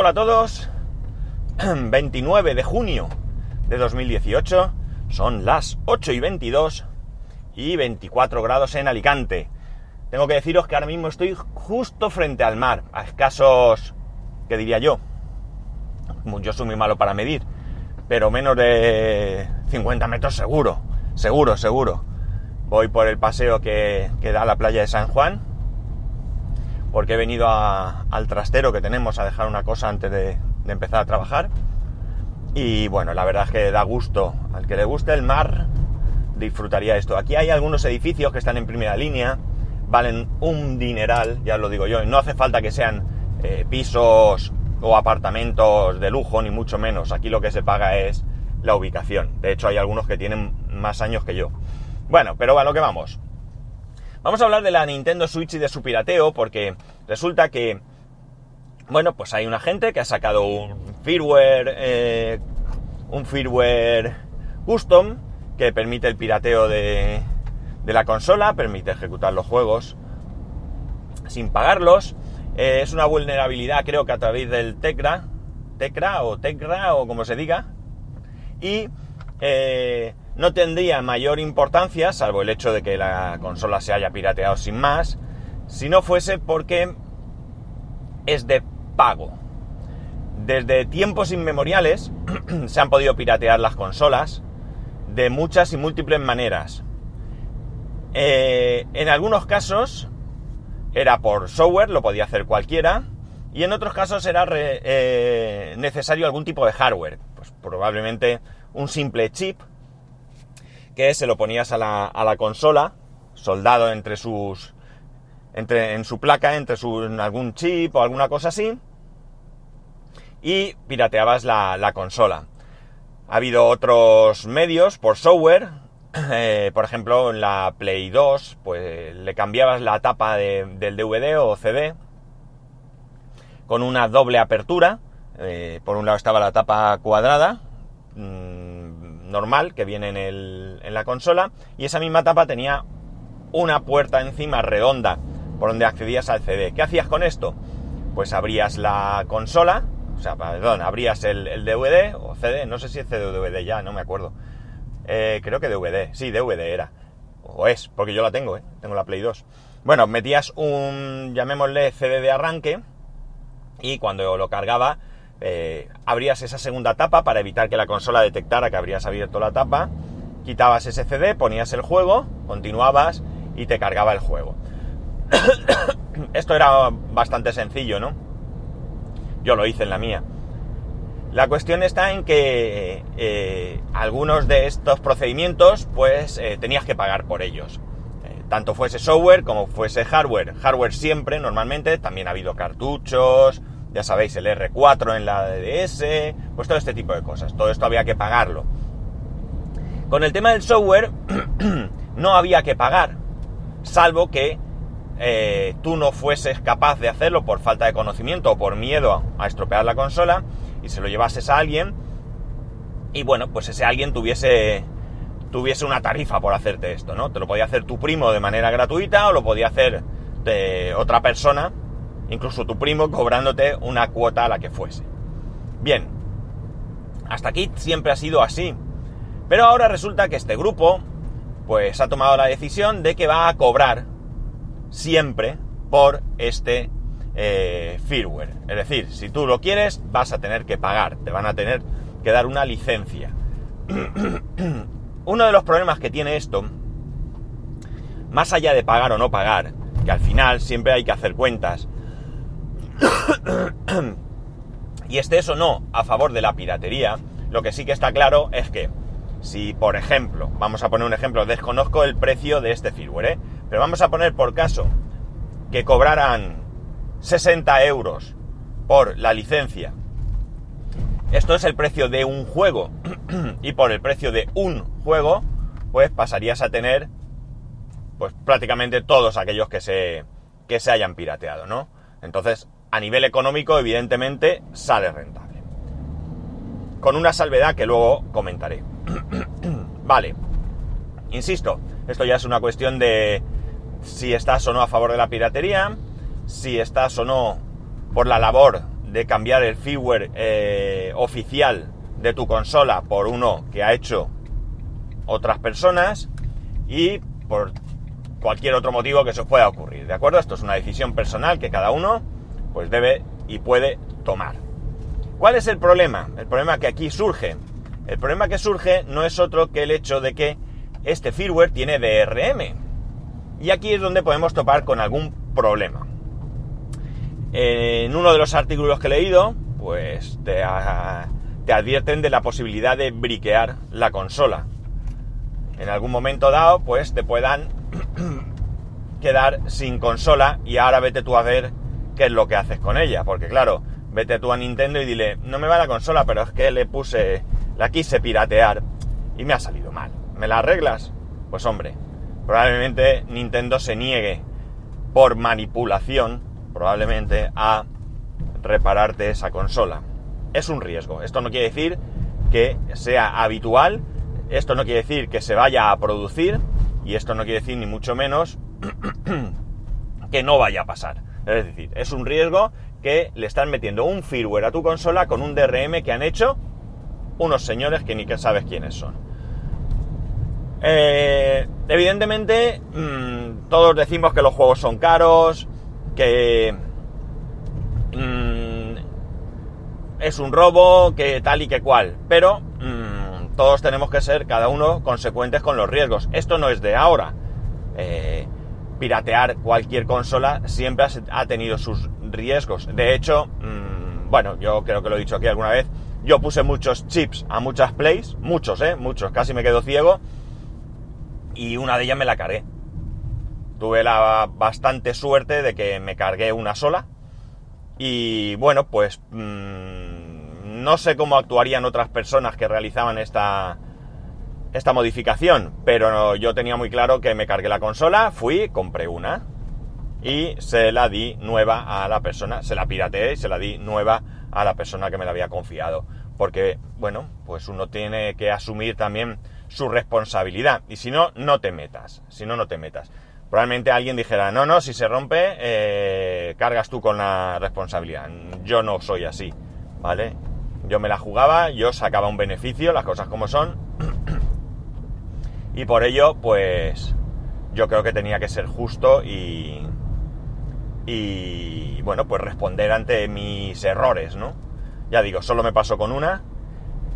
Hola a todos, 29 de junio de 2018, son las 8 y 22 y 24 grados en Alicante. Tengo que deciros que ahora mismo estoy justo frente al mar, a escasos, ¿qué diría yo? Yo soy muy malo para medir, pero menos de 50 metros seguro, seguro, seguro. Voy por el paseo que, que da la playa de San Juan, porque he venido al trastero que tenemos a dejar una cosa antes de, empezar a trabajar. Y bueno, la verdad es que da gusto. Al que le guste el mar, disfrutaría esto. Aquí hay algunos edificios que están en primera línea, valen un dineral, ya lo digo yo. No hace falta que sean eh, pisos o apartamentos de lujo, ni mucho menos. Aquí lo que se paga es la ubicación. De hecho, hay algunos que tienen más años que yo. Bueno, pero a lo que vamos. Vamos a hablar de la Nintendo Switch y de su pirateo, porque resulta que, bueno, pues hay una gente que ha sacado un firmware, eh, un firmware custom que permite el pirateo de, la consola, permite ejecutar los juegos sin pagarlos. Eh, es una vulnerabilidad, creo que a través del Tecra, Tecra o Tecra o como se diga, y eh, no tendría mayor importancia, salvo el hecho de que la consola se haya pirateado sin más, si no fuese porque es de pago. Desde tiempos inmemoriales se han podido piratear las consolas de muchas y múltiples maneras. Eh, en algunos casos era por software, lo podía hacer cualquiera, y en otros casos era eh, necesario algún tipo de hardware, pues probablemente un simple chip que se lo ponías a la, a la consola, soldado entre sus. Entre, en su placa, entre su, en algún chip o alguna cosa así, y pirateabas la, la consola. Ha habido otros medios por software, eh, por ejemplo en la Play 2, pues le cambiabas la tapa de, del DVD o CD con una doble apertura. Eh, por un lado estaba la tapa cuadrada, mmm, normal, que viene en, el, en la consola, y esa misma tapa tenía una puerta encima redonda por donde accedías al CD. ¿Qué hacías con esto? Pues abrías la consola, o sea, perdón, abrías el, DVD o CD, no sé si es CD o DVD ya, no me acuerdo. Eh, creo que DVD, sí, DVD era. O es, porque yo la tengo, ¿eh? tengo la Play 2. Bueno, metías un, llamémosle CD de arranque, y cuando lo cargaba, eh, abrías esa segunda tapa para evitar que la consola detectara que habrías abierto la tapa, quitabas ese CD, ponías el juego, continuabas y te cargaba el juego. Esto era bastante sencillo, ¿no? Yo lo hice en la mía. La cuestión está en que eh, algunos de estos procedimientos, pues eh, tenías que pagar por ellos. Tanto fuese software como fuese hardware. Hardware siempre, normalmente, también ha habido cartuchos, ya sabéis, el R4 en la DDS, pues todo este tipo de cosas. Todo esto había que pagarlo. Con el tema del software, no había que pagar, salvo que eh, tú no fueses capaz de hacerlo por falta de conocimiento o por miedo a estropear la consola y se lo llevases a alguien y bueno, pues ese alguien tuviese tuviese una tarifa por hacerte esto, ¿no? Te lo podía hacer tu primo de manera gratuita o lo podía hacer de otra persona, incluso tu primo cobrándote una cuota a la que fuese. Bien, hasta aquí siempre ha sido así. Pero ahora resulta que este grupo pues ha tomado la decisión de que va a cobrar siempre por este eh, firmware. Es decir, si tú lo quieres, vas a tener que pagar, te van a tener que dar una licencia. Uno de los problemas que tiene esto, más allá de pagar o no pagar, que al final siempre hay que hacer cuentas, y estés o no a favor de la piratería, lo que sí que está claro es que si, por ejemplo, vamos a poner un ejemplo, desconozco el precio de este firmware, ¿eh? pero vamos a poner por caso que cobraran 60 euros por la licencia. Esto es el precio de un juego. y por el precio de un juego, pues pasarías a tener pues prácticamente todos aquellos que se, que se hayan pirateado, ¿no? Entonces, a nivel económico, evidentemente, sale rentable. Con una salvedad que luego comentaré. vale. Insisto, esto ya es una cuestión de si estás o no a favor de la piratería, si estás o no por la labor de cambiar el firmware eh, oficial de tu consola por uno que ha hecho otras personas y por cualquier otro motivo que se os pueda ocurrir, ¿de acuerdo? Esto es una decisión personal que cada uno pues debe y puede tomar. ¿Cuál es el problema? El problema que aquí surge. El problema que surge no es otro que el hecho de que este firmware tiene DRM. Y aquí es donde podemos topar con algún problema. En uno de los artículos que he leído, pues te, te advierten de la posibilidad de briquear la consola. En algún momento dado, pues te puedan quedar sin consola y ahora vete tú a ver qué es lo que haces con ella. Porque claro, vete tú a Nintendo y dile, no me va la consola, pero es que le puse, la quise piratear y me ha salido mal. ¿Me la arreglas? Pues hombre, probablemente Nintendo se niegue por manipulación, probablemente, a repararte esa consola. Es un riesgo. Esto no quiere decir que sea habitual, esto no quiere decir que se vaya a producir, y esto no quiere decir ni mucho menos que no vaya a pasar. Es decir, es un riesgo que le están metiendo un firmware a tu consola con un DRM que han hecho unos señores que ni que sabes quiénes son. Eh, evidentemente, mm, todos decimos que los juegos son caros, que mm, es un robo, que tal y que cual, pero mm, todos tenemos que ser cada uno consecuentes con los riesgos. Esto no es de ahora. Eh, piratear cualquier consola siempre ha tenido sus riesgos. De hecho, mmm, bueno, yo creo que lo he dicho aquí alguna vez, yo puse muchos chips a muchas plays, muchos, ¿eh? Muchos, casi me quedo ciego, y una de ellas me la cargué. Tuve la bastante suerte de que me cargué una sola, y bueno, pues mmm, no sé cómo actuarían otras personas que realizaban esta, esta modificación, pero yo tenía muy claro que me cargué la consola, fui, compré una y se la di nueva a la persona, se la pirateé y se la di nueva a la persona que me la había confiado. Porque, bueno, pues uno tiene que asumir también su responsabilidad. Y si no, no te metas. Si no, no te metas. Probablemente alguien dijera, no, no, si se rompe, eh, cargas tú con la responsabilidad. Yo no soy así, ¿vale? Yo me la jugaba, yo sacaba un beneficio, las cosas como son. y por ello, pues, yo creo que tenía que ser justo y, y bueno, pues responder ante mis errores, ¿no? Ya digo, solo me pasó con una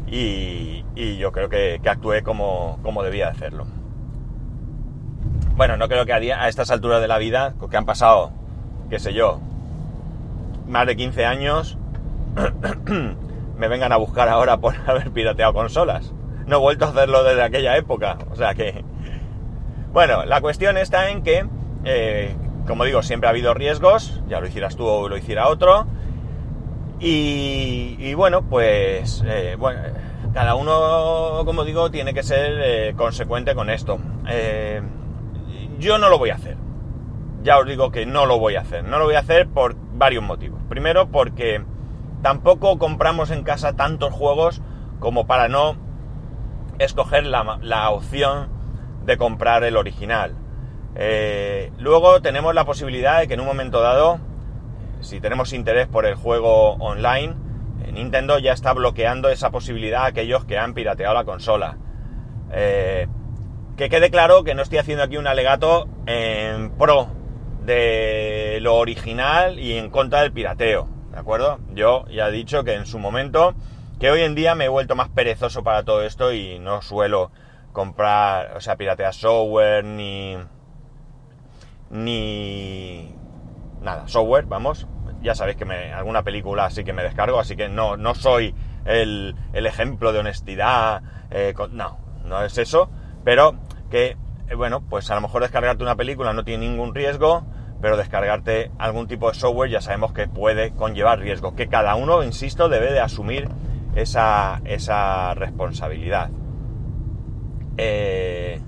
y, yo creo que, actué como, como, debía hacerlo. Bueno, no creo que a, a estas alturas de la vida, que han pasado, qué sé yo, más de 15 años, me vengan a buscar ahora por haber pirateado consolas. No he vuelto a hacerlo desde aquella época, o sea que... Bueno, la cuestión está en que eh, como digo, siempre ha habido riesgos, ya lo hicieras tú o lo hiciera otro. Y, bueno, pues eh, bueno, cada uno, como digo, tiene que ser eh, consecuente con esto. Yo no lo voy a hacer. Ya os digo que no lo voy a hacer. No lo voy a hacer por varios motivos. Primero, porque tampoco compramos en casa tantos juegos como para no escoger la, la opción de comprar el original. Eh, luego tenemos la posibilidad de que en un momento dado, si tenemos interés por el juego online, eh, Nintendo ya está bloqueando esa posibilidad a aquellos que han pirateado la consola. Eh, que quede claro que no estoy haciendo aquí un alegato en pro de lo original y en contra del pirateo, ¿de acuerdo? Yo ya he dicho que en su momento, que hoy en día me he vuelto más perezoso para todo esto y no suelo comprar, o sea, piratear software ni ni nada, software, vamos. Ya sabéis que me, alguna película sí que me descargo, así que no, no soy el, ejemplo de honestidad, eh, no, no es eso, pero que, eh, bueno, pues a lo mejor descargarte una película no tiene ningún riesgo, pero descargarte algún tipo de software ya sabemos que puede conllevar riesgo, que cada uno, insisto, debe de asumir esa, esa responsabilidad. Eh,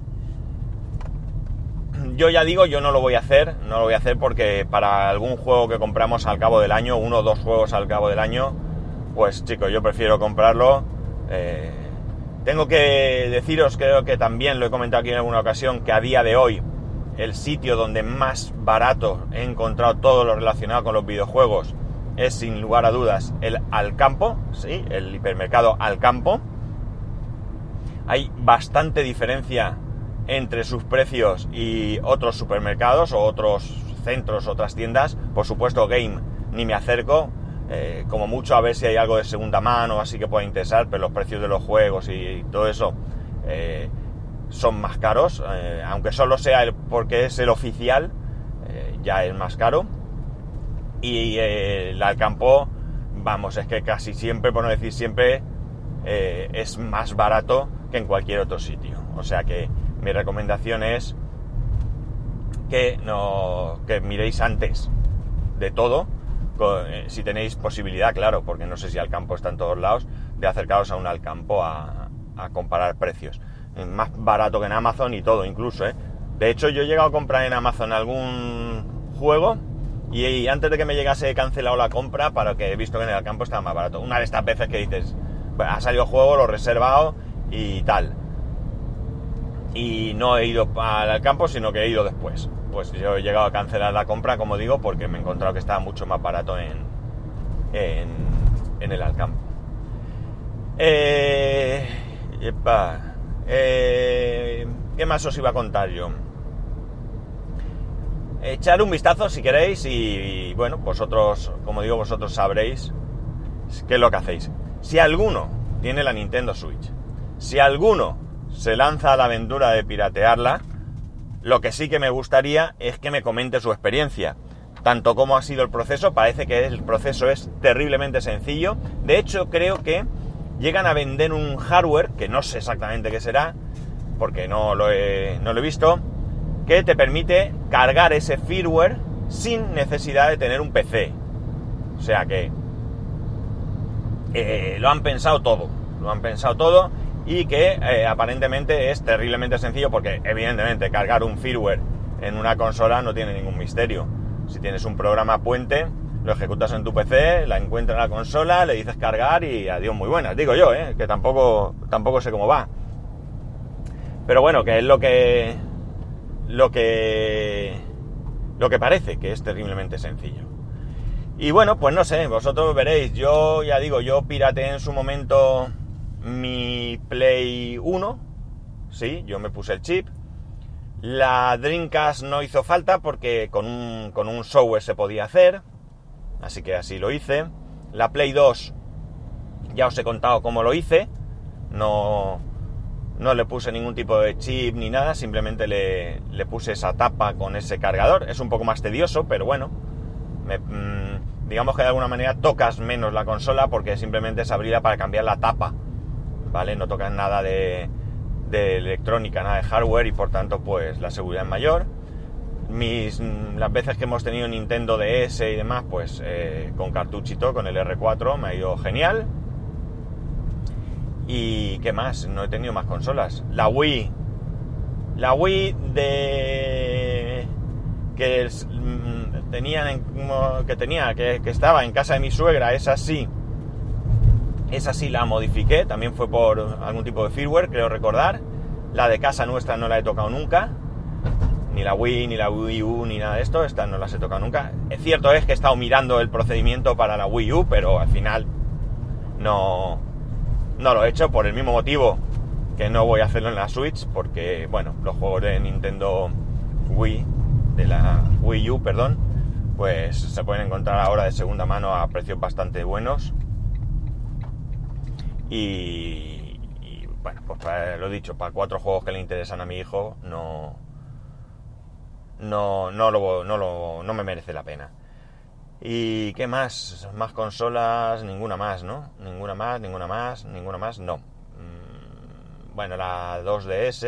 yo ya digo, yo no lo voy a hacer, no lo voy a hacer porque para algún juego que compramos al cabo del año, uno o dos juegos al cabo del año, pues chicos, yo prefiero comprarlo. Eh, tengo que deciros, creo que también lo he comentado aquí en alguna ocasión, que a día de hoy el sitio donde más barato he encontrado todo lo relacionado con los videojuegos es sin lugar a dudas el Alcampo, ¿sí? el hipermercado Alcampo. Hay bastante diferencia entre sus precios y otros supermercados o otros centros, otras tiendas. Por supuesto, Game ni me acerco. Eh, como mucho a ver si hay algo de segunda mano, así que pueda interesar, pero los precios de los juegos y, todo eso eh, son más caros, eh, aunque solo sea el, porque es el oficial, ya es más caro. Y el Alcampo, vamos, es que casi siempre, por no decir siempre, es más barato que en cualquier otro sitio. O sea que mi recomendación es que, no, que miréis antes de todo, eh, si tenéis posibilidad, claro, porque no sé si Alcampo está en todos lados, de acercaros a un Alcampo a, a comparar precios. Más barato que en Amazon y todo, incluso. ¿eh? De hecho, yo he llegado a comprar en Amazon algún juego y, antes de que me llegase he cancelado la compra para que he visto que en el Alcampo estaba más barato. Una de estas veces que dices, ha salido juego, lo he reservado y tal y no he ido al campo, sino que he ido después. Pues yo he llegado a cancelar la compra, como digo, porque me he encontrado que estaba mucho más barato en, en, el Alcampo. Eh, eh, ¿Qué más os iba a contar yo? Echar un vistazo si queréis y, bueno, vosotros, como digo, vosotros sabréis qué es lo que hacéis. Si alguno tiene la Nintendo Switch, si alguno se lanza a la aventura de piratearla, lo que sí que me gustaría es que me comente su experiencia. Tanto como ha sido el proceso, parece que el proceso es terriblemente sencillo. De hecho, creo que llegan a vender un hardware, que no sé exactamente qué será, porque no lo he, no lo he visto, que te permite cargar ese firmware sin necesidad de tener un PC. O sea que eh, lo han pensado todo, lo han pensado todo y que eh, aparentemente es terriblemente sencillo porque evidentemente cargar un firmware en una consola no tiene ningún misterio. Si tienes un programa puente, lo ejecutas en tu PC, la encuentras en la consola, le dices cargar y adiós muy buenas. Digo yo, ¿eh? que tampoco, tampoco sé cómo va. Pero bueno, que es lo que lo que lo que parece que es terriblemente sencillo. Y bueno, pues no sé, vosotros veréis, yo ya digo, yo pirateé en su momento mi Play 1, sí, yo me puse el chip. La Dreamcast no hizo falta porque con un, con un software se podía hacer, así que así lo hice. La Play 2 ya os he contado cómo lo hice, no, no le puse ningún tipo de chip ni nada, simplemente le, le puse esa tapa con ese cargador. Es un poco más tedioso, pero bueno, mm, digamos que de alguna manera tocas menos la consola porque simplemente es abrirla para cambiar la tapa ¿vale? No tocan nada de, electrónica, nada de hardware y por tanto pues la seguridad es mayor. Mis, las veces que hemos tenido Nintendo DS y demás, pues eh, con cartuchito, con el R4, me ha ido genial. ¿Y qué más? No he tenido más consolas. La Wii. La Wii de... que mm, tenían que tenía, que, estaba en casa de mi suegra, es así esa sí la modifiqué, también fue por algún tipo de firmware, creo recordar. La de casa nuestra no la he tocado nunca. Ni la Wii, ni la Wii U, ni nada de esto. Estas no las he tocado nunca. Es cierto es que he estado mirando el procedimiento para la Wii U, pero al final no, no lo he hecho por el mismo motivo que no voy a hacerlo en la Switch, porque, bueno, los juegos de Nintendo Wii, de la Wii U, perdón, pues se pueden encontrar ahora de segunda mano a precios bastante buenos y, bueno, pues lo he dicho, para cuatro juegos que le interesan a mi hijo, no. No, no, lo, no, lo, no me merece la pena. ¿Y qué más? Más consolas, ninguna más, ¿no? Ninguna más, ninguna más, ninguna más, no. Mm, bueno, la 2DS.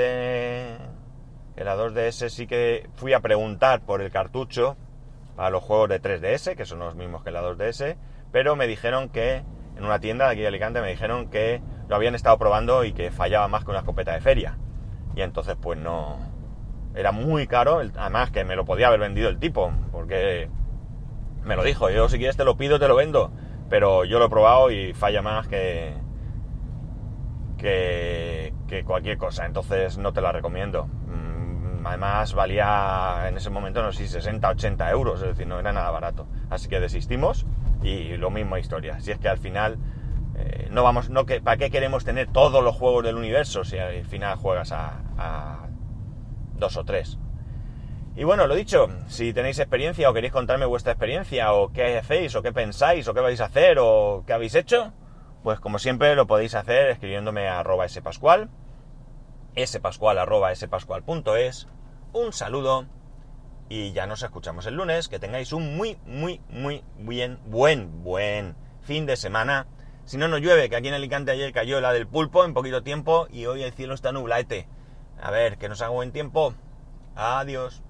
Que la 2DS sí que fui a preguntar por el cartucho para los juegos de 3DS, que son los mismos que la 2DS, pero me dijeron que en una tienda de aquí de Alicante me dijeron que lo habían estado probando y que fallaba más que una escopeta de feria. Y entonces pues no... Era muy caro, además que me lo podía haber vendido el tipo, porque me lo dijo, yo si quieres te lo pido, te lo vendo, pero yo lo he probado y falla más que, que, cualquier cosa, entonces no te la recomiendo. Mm, además valía en ese momento, no sé si 60, 80 euros, es decir, no era nada barato. Así que desistimos Y lo mismo historia. Si es que al final eh, no vamos, no que, ¿para qué queremos tener todos los juegos del universo si al final juegas a, a dos o tres? Y bueno, lo dicho, si tenéis experiencia o queréis contarme vuestra experiencia o qué hacéis o qué pensáis o qué vais a hacer o qué habéis hecho, pues como siempre lo podéis hacer escribiéndome a arroba spascual, spascual spascual.es, un saludo y ya nos escuchamos el lunes, que tengáis un muy, muy, muy bien, buen, buen fin de semana. Si no, no llueve, que aquí en Alicante ayer cayó la del pulpo en poquito tiempo y hoy el cielo está nublaete. A ver, que nos haga buen tiempo. Adiós.